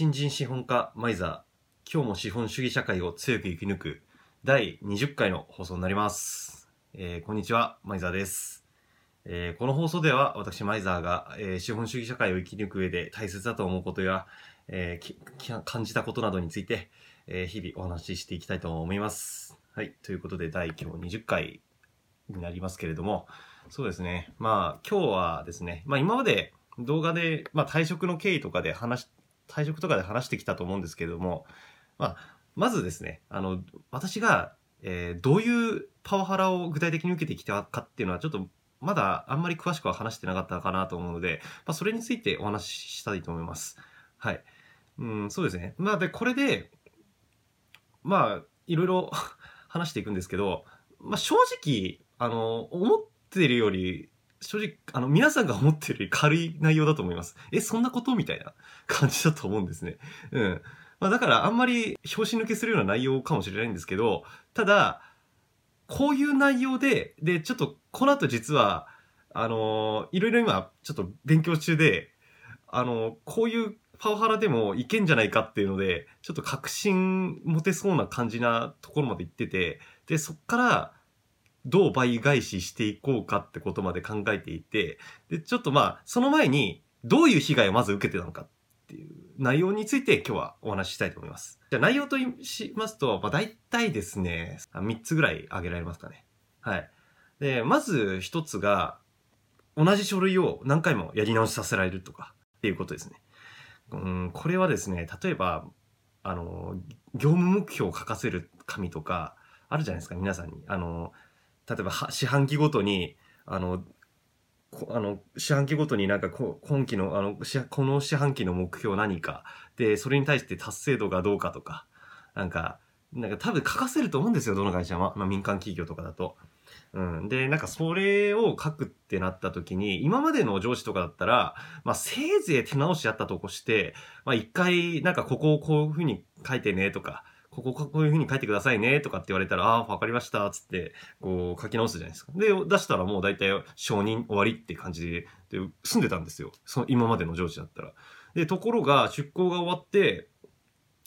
新人資本家マイザー今日も資本主義社会を強く生き抜く第20回の放送になります、えーこんにちはマイザーです、えーこの放送では私マイザーが、えー資本主義社会を生き抜く上で大切だと思うことや、えーき感じたことなどについて、えー日々お話ししていきたいと思います。はいということで第今日20回になりますけれどもそうですね。まあ今日はですねまあ今まで動画で、まあ、退職の経緯とかで話し退職とかで話してきたと思うんですけれども、まあ、まずですねあの私が、えーどういうパワハラを具体的に受けてきたかっていうのはちょっとまだあんまり詳しくは話してなかったかなと思うので、まあ、それについてお話ししたいと思います。はい。うん、そうですね。まあ、で、これで、まあ、いろいろ話していくんですけど、まあ、正直、あの、思ってるより、正直、あの、皆さんが思ってるより軽い内容だと思います。え、そんなこと？みたいな感じだと思うんですね。うん。まあ、だから、あんまり拍子抜けするような内容かもしれないんですけど、ただ、こういう内容で、で、ちょっと、この後実は、あのいろいろ今、ちょっと勉強中で、あのこういうパワハラでもいけんじゃないかっていうので、ちょっと確信持てそうな感じなところまで行ってて、で、そっから、どう倍返ししていこうかってことまで考えていて、で、ちょっとまあ、その前に、どういう被害をまず受けてたのかっていう内容について今日はお話ししたいと思います。じゃあ内容としますと、まあ大体ですね、3つぐらい挙げられますかね。はい。で、まず一つが、同じ書類を何回もやり直しさせられるとかっていうことですね。うん、これはですね、例えば、あの、業務目標を書かせる紙とか、あるじゃないですか、皆さんに。あの、例えば四半期ごとに、あの、あの四半期ごとになんか今期のあのこの四半期の目標何か。でそれに対して達成度がどうかとか。なんかなんか多分書かせると思うんですよどの会社も、まあ、民間企業とかだと。うん、でなんかそれを書くってなった時に今までの上司とかだったら、まあ、せいぜい手直しやったとこして、まあ、一回なんかここをこういうふうに書いてねとかこここういうふうに書いてくださいねとかって言われたらああわかりましたっつってこう書き直すじゃないですか。で出したらもう大体承認終わりって感じでで済んでたんですよ。その今までの上司だったら。でところが出向が終わって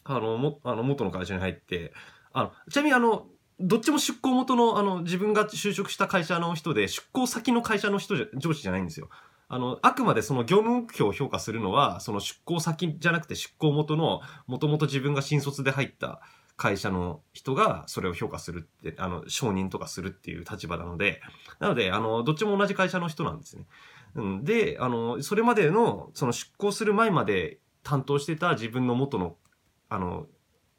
あのもあの元の会社に入ってあのちなみにあのどっちも出向元のあの自分が就職した会社の人で出向先の会社の人じゃ上司じゃないんですよ。あのあくまでその業務目標を評価するのはその出向先じゃなくて出向元のもともと自分が新卒で入った会社の人がそれを評価するってあの承認とかするっていう立場なのでなのであのどっちも同じ会社の人なんですね。うん、であのそれまでのその出向する前まで担当してた自分の元のあの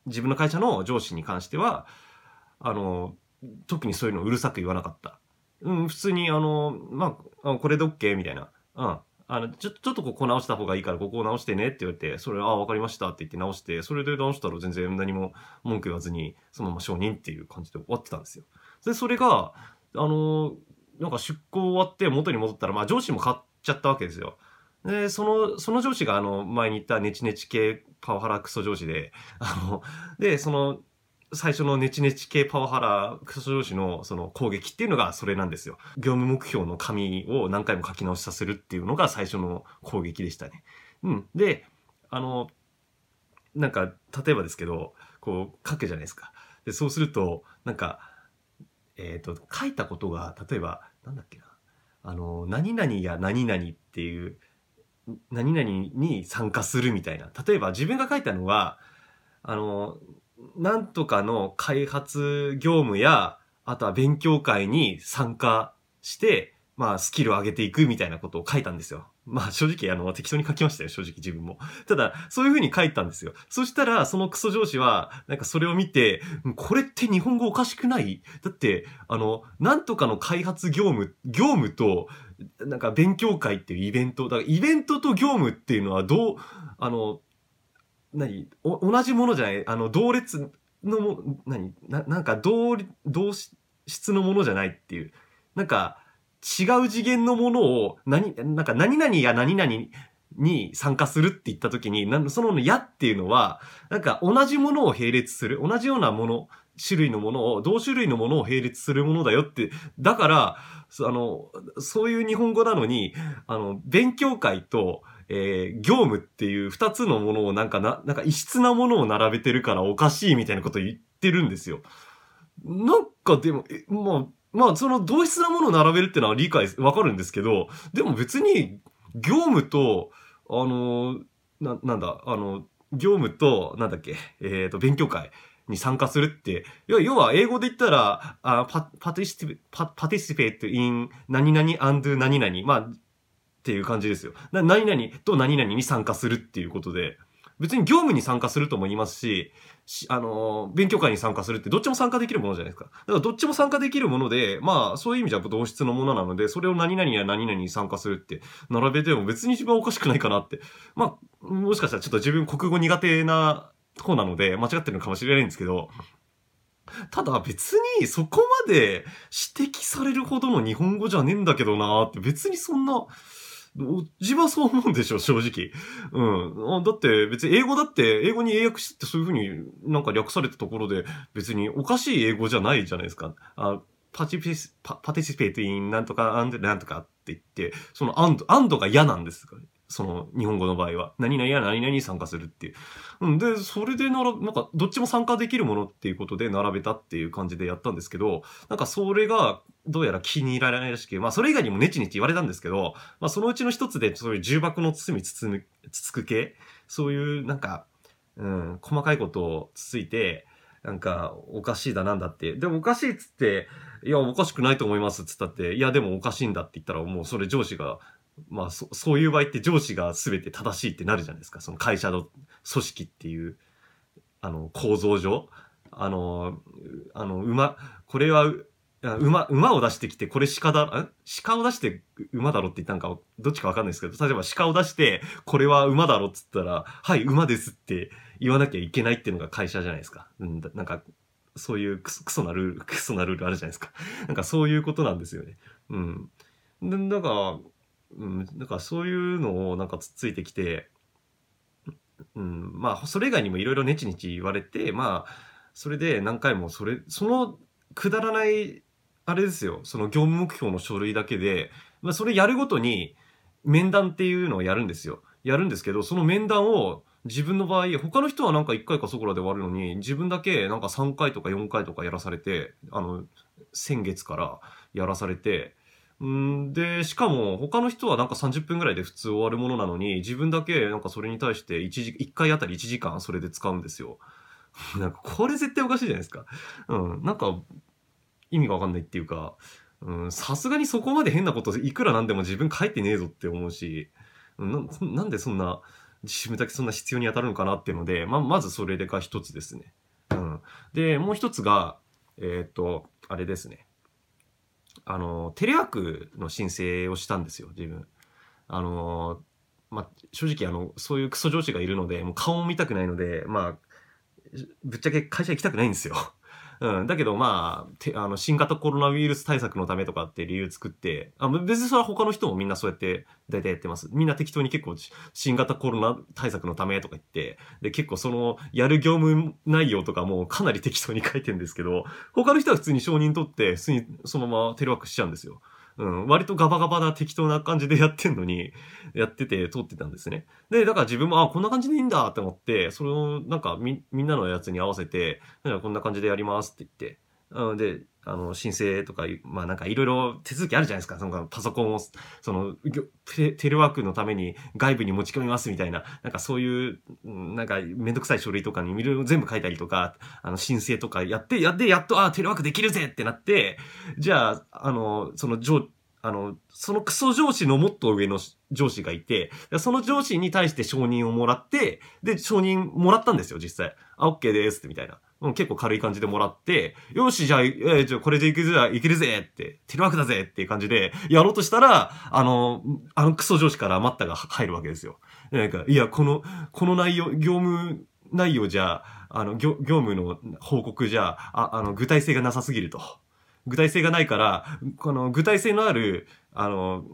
自分の会社の上司に関してはあの特にそういうのをうるさく言わなかった。うん、普通にあのまああこれで OK みたいな。うんあのちょちょっとここ直した方がいいからここを直してねって言われてそれああ分かりましたって言って直してそれで直したら全然何も文句言わずにそのまま承認っていう感じで終わってたんですよ。でそれがあのなんか出向終わって元に戻ったら、まあ、上司も変わっちゃったわけですよ。でそのその上司があの前に言ったネチネチ系パワハラクソ上司であのでその最初のネチネチ系パワハラクソ上司のその攻撃っていうのがそれなんですよ。業務目標の紙を何回も書き直しさせるっていうのが最初の攻撃でしたね。うん。で、あの、なんか、例えばですけど、こう書くじゃないですか。で、そうすると、なんか、えっ、と、書いたことが、例えば、なんだっけな。あの、何々や何々っていう、何々に参加するみたいな。例えば自分が書いたのは、あの、なんとかの開発業務や、あとは勉強会に参加して、まあ、スキルを上げていくみたいなことを書いたんですよ。まあ、正直、あの、適当に書きましたよ、正直自分も。ただ、そういうふうに書いたんですよ。そしたら、そのクソ上司は、なんかそれを見て、これって日本語おかしくない？だって、あの、なんとかの開発業務、業務と、なんか勉強会っていうイベント、だからイベントと業務っていうのはどう、あの、何お同じものじゃないあの、同列のも、何ななんか同、同質のものじゃないっていう。なんか、違う次元のものを、何、なんか何々や何々に参加するって言った時に、なんそのやっていうのは、なんか同じものを並列する、同じようなもの、種類のものを、同種類のものを並列するものだよって、だから、あの、そういう日本語なのに、あの、勉強会とえー、業務っていう二つのものをなんかな、なんか異質なものを並べてるからおかしいみたいなこと言ってるんですよ。なんかでも、え、まあ、まあ、その同質なものを並べるっていうのは理解、わかるんですけど、でも別に、業務と、あの、な、なんだ、あの、業務と、なんだっけ、えっ、ー、と、勉強会に参加するって、要は英語で言ったら、あパ、 partici、pa、participate in 何々 and 何々。まあ、っていう感じですよ。な、何々と何々に参加するっていうことで、別に業務に参加するとも言いますし、しあのー、勉強会に参加するってどっちも参加できるものじゃないですか。だからどっちも参加できるもので、まあそういう意味じゃ同質のものなので、それを何々や何々に参加するって並べても別に一番おかしくないかなって。まあ、もしかしたらちょっと自分国語苦手な方なので間違ってるのかもしれないんですけど、ただ別にそこまで指摘されるほどの日本語じゃねえんだけどなーって別にそんな、自分はそう思うんでしょ、正直。うん。だって別に英語だって英語に英訳してってそういうふうになんか略されたところで別におかしい英語じゃないじゃないですか。あ partici、pa、participate in なんとか、 and、なんとかって言って、その and、and が嫌なんですその日本語の場合は。何々や何々に参加するっていう。うん。で、それでなら、なんか、どっちも参加できるものっていうことで並べたっていう感じでやったんですけど、なんかそれが、どうやら気に入られないらしく、まあそれ以外にもネチネチ言われたんですけど、まあそのうちの一つでそういう重箱の包み包む、つつく系、そういうなんか、うん、細かいことをつついて、なんか、おかしいだなんだって。でもおかしいっつって、いや、おかしくないと思いますっつったって、いや、でもおかしいんだって言ったら、もうそれ上司が、まあそ、そういう場合って上司が全て正しいってなるじゃないですか。その会社の組織っていう、あの、構造上。あの、あの、馬、これは、馬、馬を出してきて、これ鹿だ、ん鹿を出して馬だろって言ったんか、どっちかわかんないですけど、例えば鹿を出して、これは馬だろっつったら、はい、馬ですって言わなきゃいけないっていうのが会社じゃないですか。うん、なんか、そういうクソクソなルール、クソなルールあるじゃないですか。なんかそういうことなんですよね。うん。で、だから、うん、だかそういうのをなんかつっついてきて、うん、まあ、それ以外にもいろいろネチネチ言われて、まあ、それで何回もそれ、そのくだらない、あれですよ、その業務目標の書類だけで、まあ、それやるごとに面談っていうのをやるんですよ。やるんですけど、その面談を自分の場合、他の人はなんか1回かそこらで終わるのに、自分だけなんか3回とか4回とかやらされて、あの、先月からやらされて、んで、しかも他の人はなんか30分ぐらいで普通終わるものなのに、自分だけなんかそれに対して1時、1回あたり1時間それで使うんですよ。なんかこれ絶対おかしいじゃないですか。うん。なんか意味がわかんないっていうか、さすがにそこまで変なこといくらなんでも自分書いてねえぞって思うし、ななんでそんな、自分だけそんな必要に当たるのかなっていうので、ま、まずそれが一つですね。うん。で、もう一つが、えっ、と、あれですね。あの、テレワークの申請をしたんですよ、自分。あの、まあ、正直あの、そういうクソ上司がいるので、もう顔も見たくないので、まあ、ぶっちゃけ会社行きたくないんですよ。うん。だけどまあ、てあの、新型コロナウイルス対策のためとかって理由作って、あ別にそれは他の人もみんなそうやって大体やってます。みんな適当に結構新型コロナ対策のためとか言って、で、結構その、やる業務内容とかもかなり適当に書いてるんですけど、他の人は普通に承認取って、普通にそのままテレワークしちゃうんですよ。うん、割とガバガバな適当な感じでやってんのに、やってて通ってたんですね。で、だから自分も、あ、こんな感じでいいんだって思って、それをなんかみ、みんなのやつに合わせて、こんな感じでやりますって言って、うん、で、あの、申請とか、まあなんかいろいろ手続きあるじゃないですか。そのパソコンを、その、テレワークのために外部に持ち込みますみたいな、なんかそういう、なんかめんどくさい書類とかにいろいろ全部書いたりとか、あの、申請とかやって、やって、やっと、あ、テレワークできるぜってなって、じゃあ、あの、その上、あの、そのクソ上司のもっと上の上司がいて、その上司に対して承認をもらって、で、承認もらったんですよ、実際。あ、OK ですってみたいな。うん、結構軽い感じでもらって、よし、じゃあ、えー、じゃあこれでいくぜ、いけるぜって、テレワークだぜっていう感じで、やろうとしたら、あの、あのクソ上司からマッタが入るわけですよ。なんか、いや、この、この内容、業務内容じゃ、あの、業業務の報告じゃ、ああの、具体性がなさすぎると。具体性がないから、この具体性のある、あの、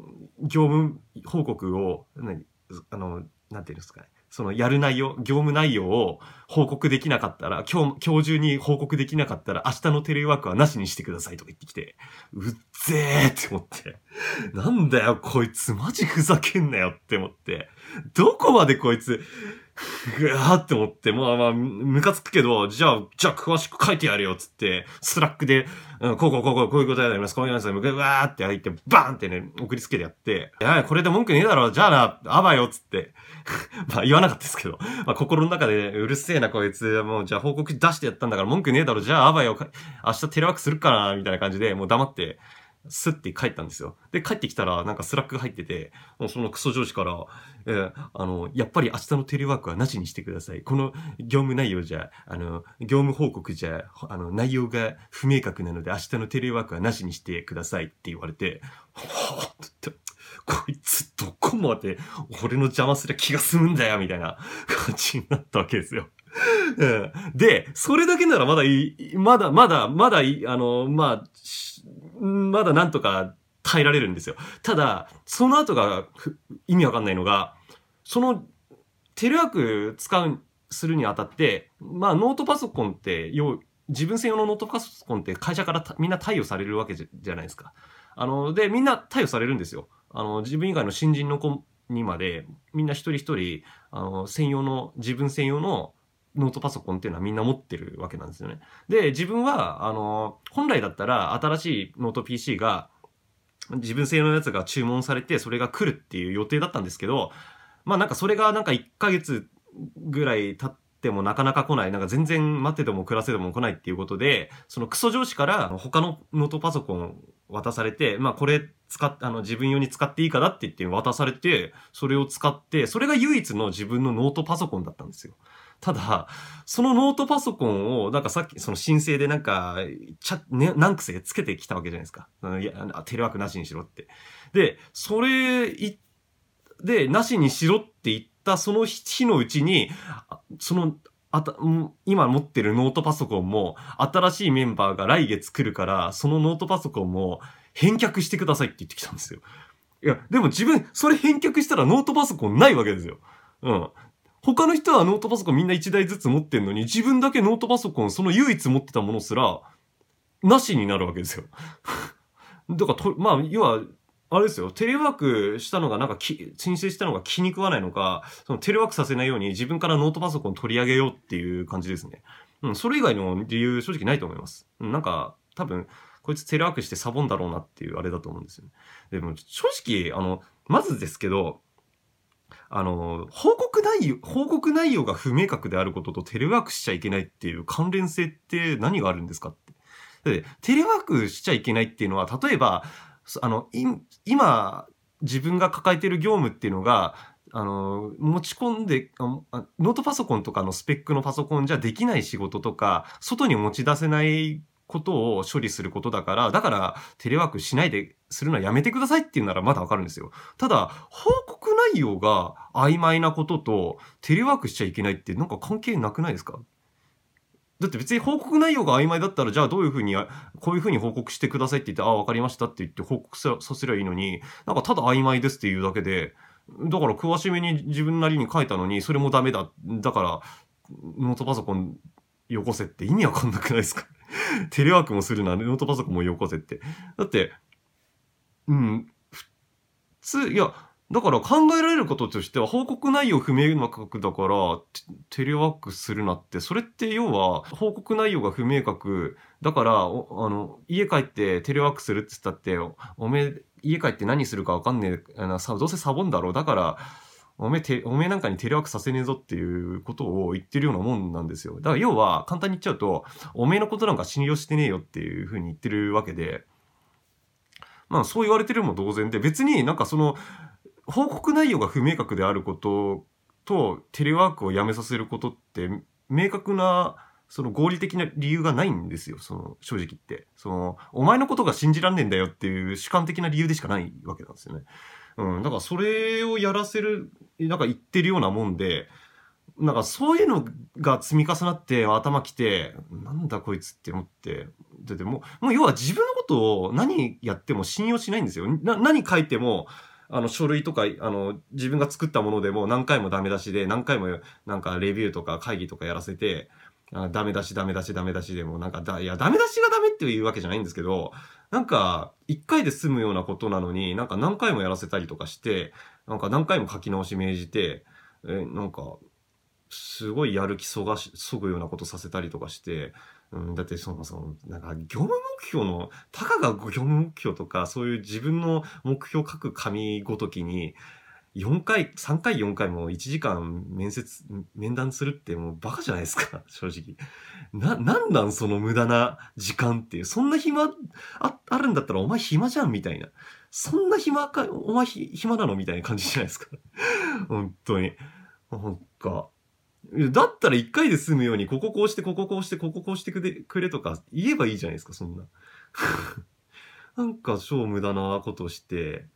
業務報告を、何、あの、なんていうんですかね。そのやる内容、業務内容を報告できなかったら、今日、今日中に報告できなかったら、明日のテレワークはなしにしてくださいとか言ってきて、うっぜーって思って、なんだよ、こいつマジふざけんなよって思って、どこまでこいつ、ぐわーって思って、まあまあ、ムカつくけど、じゃあ、じゃあ詳しく書いてやるよ、つって、 Slack で、うん、こうこうこうこう、こういうことやります、こういうやつで、うわーって入って、バーンってね、送りつけてやって、いや、これで文句ねえだろ、じゃあな、あばよ、つって。まあ言わなかったですけど、まあ心の中で、うるせえな、こいつ、もう、じゃあ報告出してやったんだから文句ねえだろ、じゃああばよ、明日テレワークするかな、みたいな感じで、もう黙って、スッて帰ったんですよ。で、帰ってきたら、なんか Slack が入ってて、もうそのクソ上司から、えー、あの、やっぱり明日のテレワークはなしにしてください。この業務内容じゃ、あの、業務報告じゃ、あの、内容が不明確なので明日のテレワークはなしにしてくださいって言われて、はぁって、こいつどこまで俺の邪魔すりゃ気が済むんだよみたいな感じになったわけですよ。うん、で、それだけならまだいい、まだ、まだ、まだいい、あの、まあ、まだなんとか耐えられるんですよ。ただ、その後が意味わかんないのが、そのテレワーク使う、するにあたって、まあノートパソコンって、要、自分専用のノートパソコンって会社からみんな貸与されるわけじゃないですか。あの、で、みんな貸与されるんですよ。あの、自分以外の新人の子にまで、みんな一人一人、あの、専用の、自分専用のノートパソコンっていうのはみんな持ってるわけなんですよね。で、自分は、あの、本来だったら新しいノート PC が、自分製のやつが注文されて、それが来るっていう予定だったんですけど、まあなんかそれがなんか1ヶ月ぐらい経ってもなかなか来ない、なんか全然待ってても暮らせても来ないっていうことで、そのクソ上司から他のノートパソコン渡されて、まあこれ使っ、あの自分用に使っていいかなって言って渡されて、それを使って、それが唯一の自分のノートパソコンだったんですよ。ただ、そのノートパソコンを、なんかさっきその申請でなんか、ちゃ、ね、何癖つけてきたわけじゃないですか。いや、テレワークなしにしろって。で、それ、い、で、なしにしろって言ったその日のうちに、その、あた、今持ってるノートパソコンも、新しいメンバーが来月来るから、そのノートパソコンも返却してくださいって言ってきたんですよ。いや、でも自分、それ返却したらノートパソコンないわけですよ。うん。他の人はノートパソコンみんな1台ずつ持ってんのに、自分だけノートパソコン、その唯一持ってたものすら、なしになるわけですよ。だからと、まあ、要は、あれですよ、テレワークしたのがなんかき、申請したのが気に食わないのか、そのテレワークさせないように自分からノートパソコン取り上げようっていう感じですね。うん、それ以外の理由正直ないと思います。なんか、多分、こいつテレワークしてサボんだろうなっていうあれだと思うんですよね。でも、正直、あの、まずですけど、あの、報告内容、報告内容が不明確であることとテレワークしちゃいけないっていう関連性って何があるんですかって。テレワークしちゃいけないっていうのは、例えば、あの、今、自分が抱えてる業務っていうのが、あの、持ち込んでノートパソコンとかのスペックのパソコンじゃできない仕事とか、外に持ち出せないことを処理することだから、だからテレワークしないでするのはやめてくださいっていうならまだわかるんですよ。ただ、報告内容が曖昧なこととテレワークしちゃいけないってなんか関係なくないですか？だって別に報告内容が曖昧だったら、じゃあどういうふうに、こういうふうに報告してくださいって言って、ああ、わかりましたって言って報告させりゃいいのに、なんかただ曖昧ですっていうだけで、だから詳しめに自分なりに書いたのに、それもダメだ。だから、ノートパソコンよこせって意味わかんなくないですか？テレワークもするな、ノートパソコンもよこせって。だって、うん、普通、いや、だから考えられることとしては報告内容不明確だからテレワークするなってそれって要は報告内容が不明確だからあの家帰ってテレワークするって言ったっておめえ家帰って何するか分かんねえどうせサボんだろうだからおめえ、おめえなんかにテレワークさせねえぞっていうことを言ってるようなもんなんですよ。だから要は、簡単に言っちゃうと、おめえのことなんか信用してねえよっていうふうに言ってるわけで、まあそう言われてるも同然で、別になんかその、報告内容が不明確であることと、テレワークをやめさせることって、明確な、その合理的な理由がないんですよ、その、正直言って。その、お前のことが信じらんねえんだよっていう主観的な理由でしかないわけなんですよね。うん、だからそれをやらせる、なんか言ってるようなもんで、なんかそういうのが積み重なって頭きて、なんだこいつって思って、だってもう、もう要は自分のことを何やっても信用しないんですよ。な何書いても、あの書類とか、あの自分が作ったものでも何回もダメ出しで、何回もなんかレビューとか会議とかやらせて、あダメ出しダメ出しダメ出しでもなんかだ、いやダメ出しがダメっていうわけじゃないんですけど、なんか、一回で済むようなことなのに、なんか何回もやらせたりとかして、なんか何回も書き直し命じて、えなんか、すごいやる気そがし、そぐようなことさせたりとかして、うん、だってそもそも、なんか業務目標の、たかが業務目標とか、そういう自分の目標書く紙ごときに、4回、3回4回も1時間面接、面談するってもうバカじゃないですか、正直。な、なんなんその無駄な時間っていう。そんな暇あ、あるんだったらお前暇じゃんみたいな。そんな暇か、お前暇なのみたいな感じじゃないですか。本当に。なんか、だったら1回で済むように、こここうして、こここうして、こここうしてくれくれとか言えばいいじゃないですか、そんな。なんか超無駄なことして、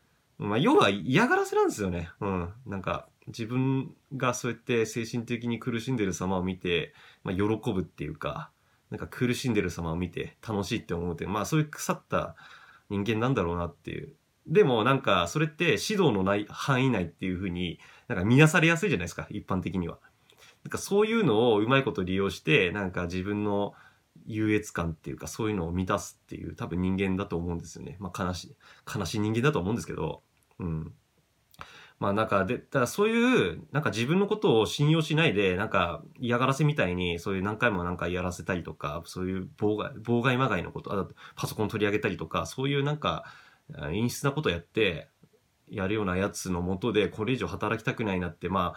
まあ、要は嫌がらせなんですよね。うん。なんか、自分がそうやって精神的に苦しんでる様を見て、まあ、喜ぶっていうか、なんか苦しんでる様を見て楽しいって思うって、まあそういう腐った人間なんだろうなっていう。でもなんかそれって指導のない範囲内っていうふうになんか見なされやすいじゃないですか、一般的には。なんかそういうのをうまいこと利用して、なんか自分の優越感っていうかそういうのを満たすっていう多分人間だと思うんですよね。まあ悲しい、悲しい人間だと思うんですけど、うん。まあなんかで、ただそういう、なんか自分のことを信用しないで、なんか嫌がらせみたいに、そういう何回もなんかやらせたりとか、そういう妨害、妨害まがいのこと、あパソコン取り上げたりとか、そういうなんか、陰湿なことやって、やるようなやつのもとで、これ以上働きたくないなって、ま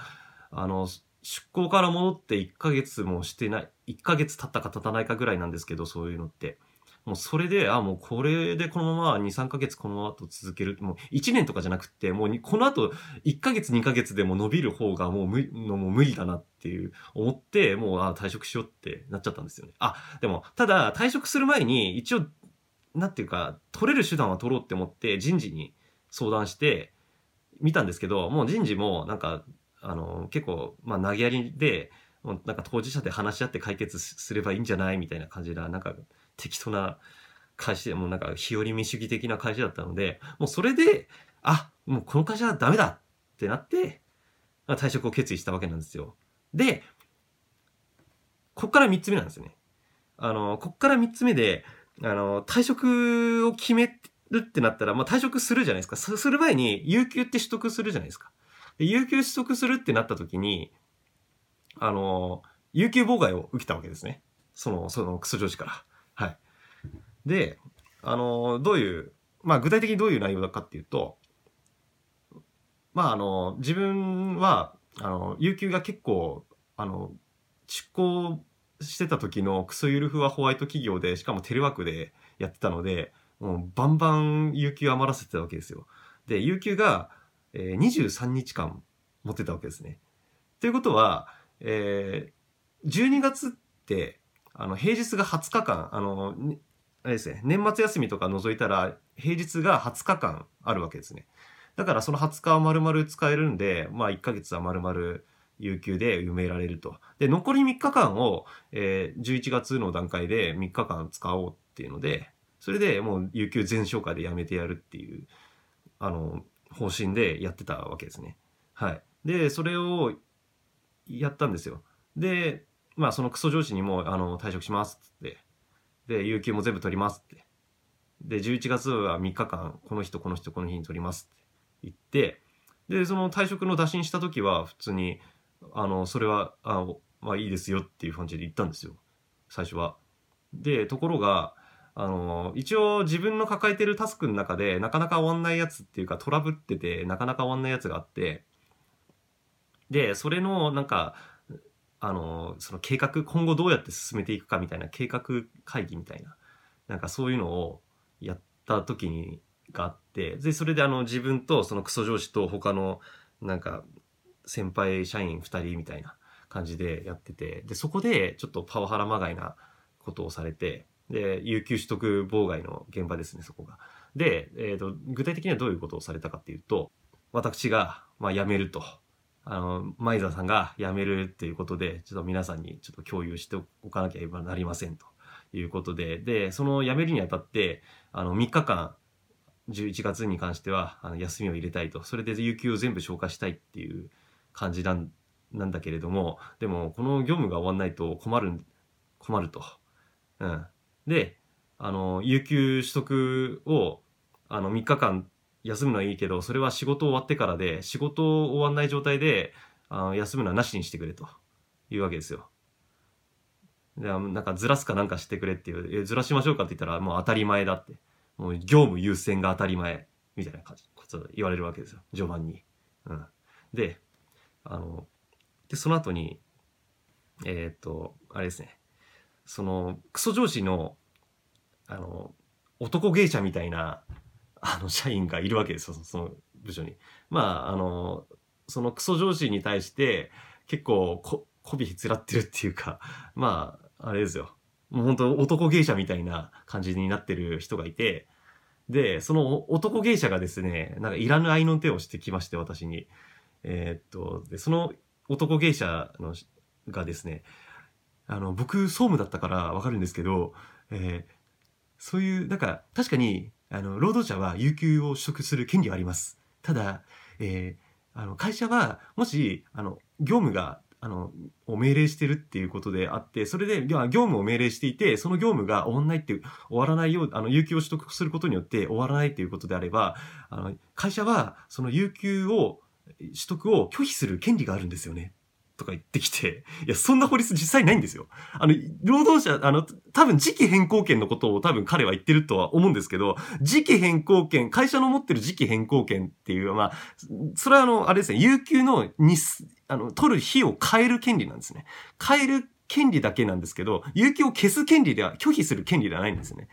あ、あの、出向から戻って1ヶ月もしてない、1ヶ月経ったか経たないかぐらいなんですけど、そういうのって。もうそれで、あ、もうこれでこのまま2、3ヶ月この後続ける。もう1年とかじゃなくて、もうこの後1ヶ月2ヶ月でも伸びる方がもう無のもう無理だなっていう思って、もうあ退職しようってなっちゃったんですよね。あ、でも、ただ退職する前に一応、なんていうか、取れる手段は取ろうって思って人事に相談して見たんですけど、もう人事もなんか、あの、結構、まあ投げやりで、もうなんか当事者で話し合って解決すればいいんじゃないみたいな感じで、なんか適当な会社で、もうなんか日和見主義的な会社だったので、もうそれで、あ、もうこの会社はダメだってなって、退職を決意したわけなんですよ。で、こっから3つ目なんですよね。あの、こっから3つ目で、あの、退職を決めるってなったら、まあ退職するじゃないですか。する前に、有給って取得するじゃないですか。で有給取得するってなった時に、あの、有給妨害を受けたわけですね。その、そのクソ上司から。はい。で、あの、どういう、まあ具体的にどういう内容だかっていうと、まああの、自分は、あの、有給が結構、あの、出向してた時のクソゆるふわホワイト企業で、しかもテレワークでやってたので、もうバンバン有給余らせてたわけですよ。で、有給が、えー、23日間持ってたわけですね。ということは、えー、12月って、あの、平日が20日間、あの、あれですね、年末休みとか除いたら、平日が20日間あるわけですね。だからその20日は丸々使えるんで、まあ1ヶ月は丸々有給で埋められると。で、残り3日間を、えー、11月の段階で3日間使おうっていうので、それでもう有給全消化でやめてやるっていう、あの、方針でやってたわけですね。はい。で、それをやったんですよ。で、まあそのクソ上司にも、あの、退職しますって。で、有給も全部取りますって。で、11月は3日間、この人、この人、この日に取りますって言って、で、その退職の打診した時は、普通に、あの、それは、あまあいいですよっていう感じで言ったんですよ。最初は。で、ところが、あの、一応自分の抱えてるタスクの中で、なかなか終わんないやつっていうか、トラブってて、なかなか終わんないやつがあって、で、それの、なんか、あの、その計画、今後どうやって進めていくかみたいな計画会議みたいな、なんかそういうのをやった時に、があって、で、それであの自分とそのクソ上司と他のなんか先輩社員2人みたいな感じでやってて、で、そこでちょっとパワハラまがいなことをされて、で、有給取得妨害の現場ですね、そこが。で、えっ、ー、と、具体的にはどういうことをされたかっていうと、私が、まあ、辞めると。あの、マイザーさんが辞めるっていうことで、ちょっと皆さんにちょっと共有しておかなきゃなりませんということで、で、その辞めるにあたって、あの、3日間、11月に関しては、あの、休みを入れたいと。それで有給を全部消化したいっていう感じなんなんだけれども、でも、この業務が終わんないと困る、困ると。うん。で、あの、有給取得を、あの、3日間休むのはいいけど、それは仕事終わってからで、仕事終わんない状態で、あの休むのはなしにしてくれというわけですよ。で、なんかずらすかなんかしてくれっていう、えずらしましょうかって言ったらもう当たり前だって。もう業務優先が当たり前みたいな感じ、こと言われるわけですよ。序盤に。うん。で、あの、で、その後に、えっ、と、あれですね。その、クソ上司の、あの、男芸者みたいな、あの、社員がいるわけですよ、その部署に。まあ、あの、そのクソ上司に対して、結構こ、こびひつらってるっていうか、まあ、あれですよ。もう本当男芸者みたいな感じになってる人がいて、で、その男芸者がですね、なんかいらぬ愛の手をしてきまして、私に。えー、っと、で、その男芸者のがですね、あの、僕、総務だったからわかるんですけど、えー、そういう、なんか、確かに、あの、労働者は有給を取得する権利はあります。ただ、えー、あの、会社は、もし、あの、業務があの、を命令してるっていうことであって、それで、業務を命令していて、その業務が終わらないって、終わらないよう、あの、有給を取得することによって終わらないっていうことであれば、あの、会社は、その有給を、取得を拒否する権利があるんですよね。とか言ってきて、いや、そんな法律実際ないんですよ。あの、労働者、あの、多分時期変更権のことを多分彼は言ってるとは思うんですけど、時期変更権、会社の持ってる時期変更権っていう、まあ、それはあの、あれですね、有給の日、あの、取る日を変える権利なんですね。変える権利だけなんですけど、有給を消す権利では、拒否する権利ではないんですね。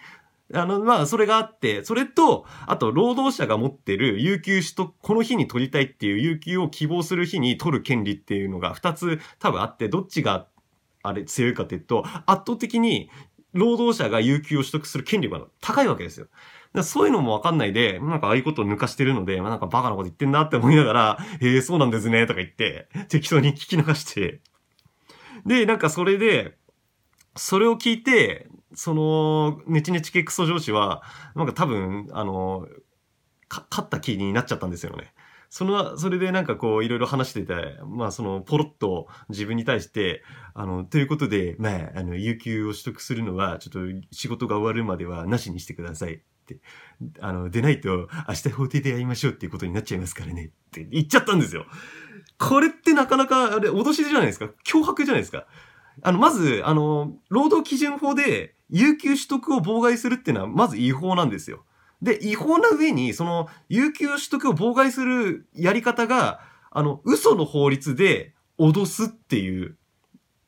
あの、まあ、それがあって、それと、あと、労働者が持ってる有給取得、この日に取りたいっていう有給を希望する日に取る権利っていうのが2つ多分あって、どっちが、あれ、強いかっていうと、圧倒的に労働者が有給を取得する権利が高いわけですよ。そういうのもわかんないで、なんかああいうことを抜かしてるので、まあ、なんかバカなこと言ってんなって思いながら、へえ、そうなんですね、とか言って、適当に聞き流して、で、なんかそれで、それを聞いて、その、ネチネチ系クソ上司は、なんか多分、あの、勝った気になっちゃったんですよね。その、それでなんかこう、いろいろ話してて、まあその、ポロッと自分に対して、あの、ということで、まあ、あの、有給を取得するのは、ちょっと仕事が終わるまではなしにしてくださいって、あの、でないと、明日法廷でやりましょうっていうことになっちゃいますからねって言っちゃったんですよ。これってなかなか、あれ、脅しじゃないですか？脅迫じゃないですか？あの、まず、あの、労働基準法で、有給取得を妨害するっていうのは、まず違法なんですよ。で、違法な上に、その、有給取得を妨害するやり方が、あの、嘘の法律で脅すっていう。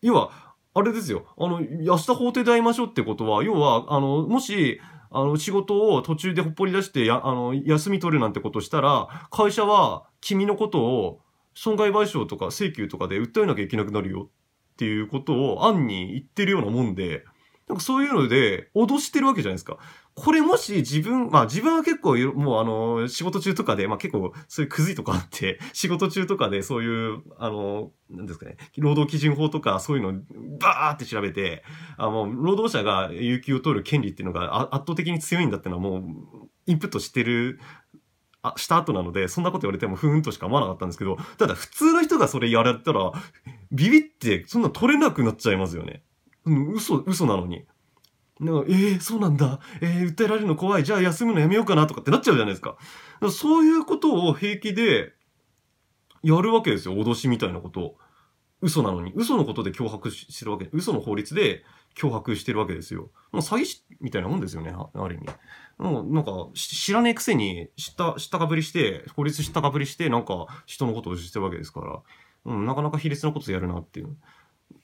要は、あれですよ。あの、明日法廷で会いましょうってことは、要は、あの、もし、あの、仕事を途中でほっぽり出して、や、あの、休み取るなんてことしたら、会社は君のことを損害賠償とか請求とかで訴えなきゃいけなくなるよっていうことを案に言ってるようなもんで、なんかそういうので脅してるわけじゃないですか。これもし自分、まあ自分は結構もうあの、仕事中とかで、まあ結構そういうくずいとかあって、仕事中とかでそういう、あの、なんですかね、労働基準法とかそういうのバーって調べて、あの、労働者が有給を取る権利っていうのが圧倒的に強いんだっていうのはもう、インプットしてるあ、した後なので、そんなこと言われてもふーんとしか思わなかったんですけど、ただ普通の人がそれやられたら、ビビって、そんな取れなくなっちゃいますよね。うん、嘘、嘘なのに。なんか、えー、そうなんだ。えー、訴えられるの怖い。じゃあ休むのやめようかなとかってなっちゃうじゃないですか。かそういうことを平気でやるわけですよ。脅しみたいなことを。嘘なのに。嘘のことで脅迫してるわけ。嘘の法律で脅迫してるわけですよ。もう詐欺師みたいなもんですよね。ある意味。もうなんか知らねえくせに知った、知ったかぶりして、法律知ったかぶりして、なんか人のことをしてるわけですから、うん、なかなか卑劣なことやるなっていう、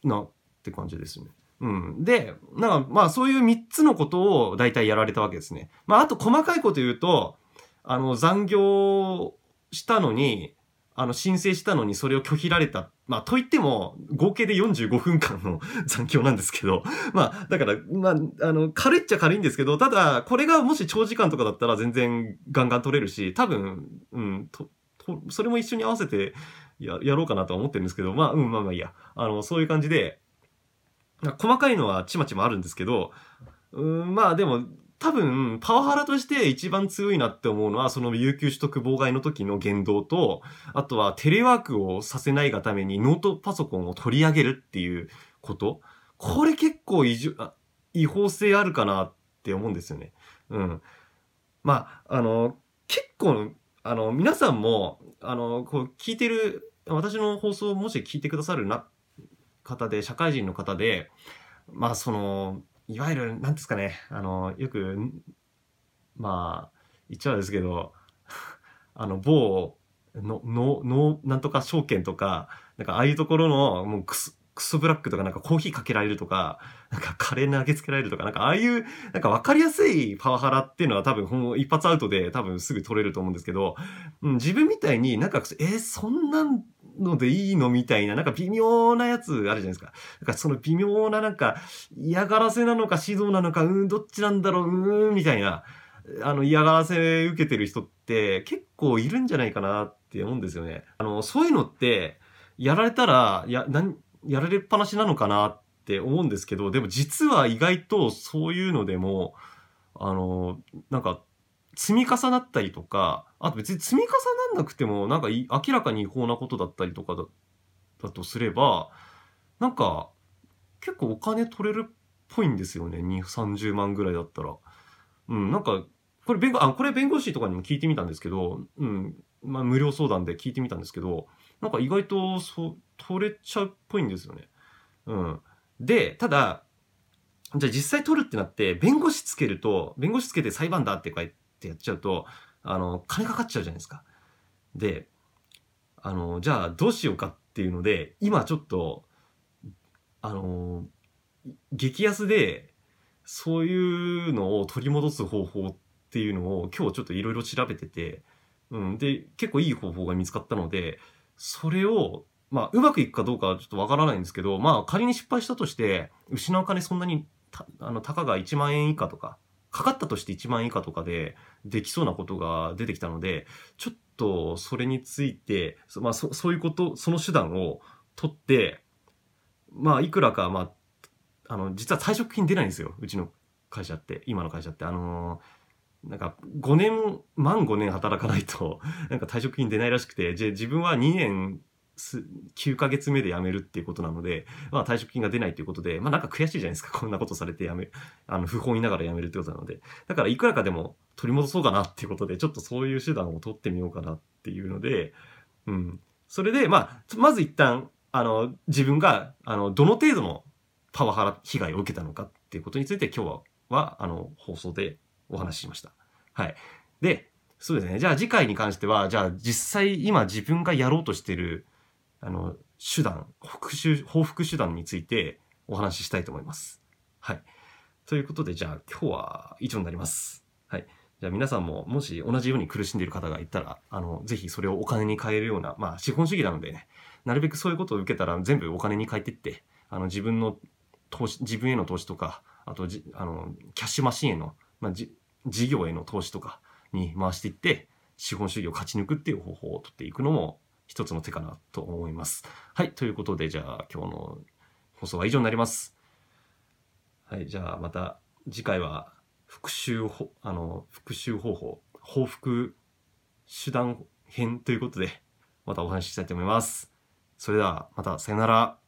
な、って感じですね。うん。で、なんかまあそういう3つのことを大体やられたわけですね。まああと細かいこと言うと、あの残業したのに、あの申請したのにそれを拒否られた。まあと言っても合計で45分間の 残業なんですけど、まあだから、まああの軽いっちゃ軽いんですけど、ただこれがもし長時間とかだったら全然ガンガン取れるし、多分、うん、と、とそれも一緒に合わせてややろうかなとは思ってるんですけど、まあうん、まあまあいいや。あの、そういう感じで、細かいのはちまちまあるんですけど、うん、まあでも、多分、パワハラとして一番強いなって思うのは、その有給取得妨害の時の言動と、あとはテレワークをさせないがためにノートパソコンを取り上げるっていうこと。これ結構異違法性あるかなって思うんですよね。うん。まあ、あの、結構、あの、皆さんも、あの、こう、聞いてる、私の放送をもし聞いてくださるな、方で、社会人の方で、まあ、その、いわゆる、なんですかね、あの、よく、まあ、言っちゃうんですけど、あの、某、の、の、の、なんとか証券とか、なんかああいうところの、もうクソ、クソブラックとかなんかコーヒーかけられるとか、なんかカレー投げつけられるとか、なんかああいう、なんかわかりやすいパワハラっていうのは多分ほん一発アウトで多分すぐ取れると思うんですけど、うん、自分みたいになんか、え、そんなんのでいいのみたいな、なんか微妙なやつあるじゃないですか。なんかその微妙ななんか嫌がらせなのか指導なのか、うん、どっちなんだろう、うん、みたいな。あの、嫌がらせ受けてる人って結構いるんじゃないかなって思うんですよね。あの、そういうのって、やられたら、や、なん、やられっぱなしなのかなって思うんですけど、でも実は意外とそういうのでも、あの、なんか、積み重なったりとか、あと別に積み重なんなくても、なんか明らかに違法なことだったりとかだだとすれば、なんか、結構お金取れるっぽいんですよね。2、30万ぐらいだったら。うん、なんか、これ弁護、あ、これ弁護士とかにも聞いてみたんですけど、うん、まあ無料相談で聞いてみたんですけど、なんか意外とそう、取れちゃうっぽいんですよね。うん。で、ただ、じゃあ実際取るってなって、弁護士つけると、弁護士つけて裁判だって書いってやっちゃうと、あの、金かかっちゃうじゃないですか。で、あの、じゃあどうしようかっていうので、今ちょっと、あの、激安で、そういうのを取り戻す方法っていうのを今日ちょっといろいろ調べてて、うん。で、結構いい方法が見つかったので、それを、まあ、うまくいくかどうかはちょっとわからないんですけど、まあ、仮に失敗したとして、失う金そんなに、あの、たかが1万円以下とか、かかったとして1万円以下とかでできそうなことが出てきたので、ちょっとそれについて、まあ、そそういうこと、その手段を取って、まあ、いくらか、まあ、あの、実は退職金出ないんですよ。うちの会社って、今の会社って。あのなんか5年、満5年働かないと、なんか退職金出ないらしくて、じゃ自分は2年す9ヶ月目で辞めるっていうことなので、まあ退職金が出ないということで、まあなんか悔しいじゃないですか。こんなことされて辞め、あの、不本意ながら辞めるってことなので。だからいくらかでも取り戻そうかなっていうことで、ちょっとそういう手段を取ってみようかなっていうので、うん。それで、まあ、まず一旦、あの、自分が、あの、どの程度のパワハラ被害を受けたのかっていうことについて今日は、はあの、放送でお話ししました。はい。で、そうですね。じゃあ次回に関しては、じゃあ実際今自分がやろうとしてる、あの、手段、復讐、報復手段についてお話ししたいと思います。はい。ということで、じゃあ今日は以上になります。はい。じゃあ皆さんももし同じように苦しんでいる方がいたら、あの、ぜひそれをお金に変えるような、まあ資本主義なのでね、なるべくそういうことを受けたら全部お金に変えてって、あの自分の投資、自分への投資とか、あとじ、あの、キャッシュマシンへの、まあ、じ事業への投資とかに回していって、資本主義を勝ち抜くっていう方法を取っていくのも一つの手かなと思います。はい。ということで、じゃあ今日の放送は以上になります。はい。じゃあまた次回は復習ほ、あの、復習方法、報復手段編ということで、またお話ししたいと思います。それではまたさよなら。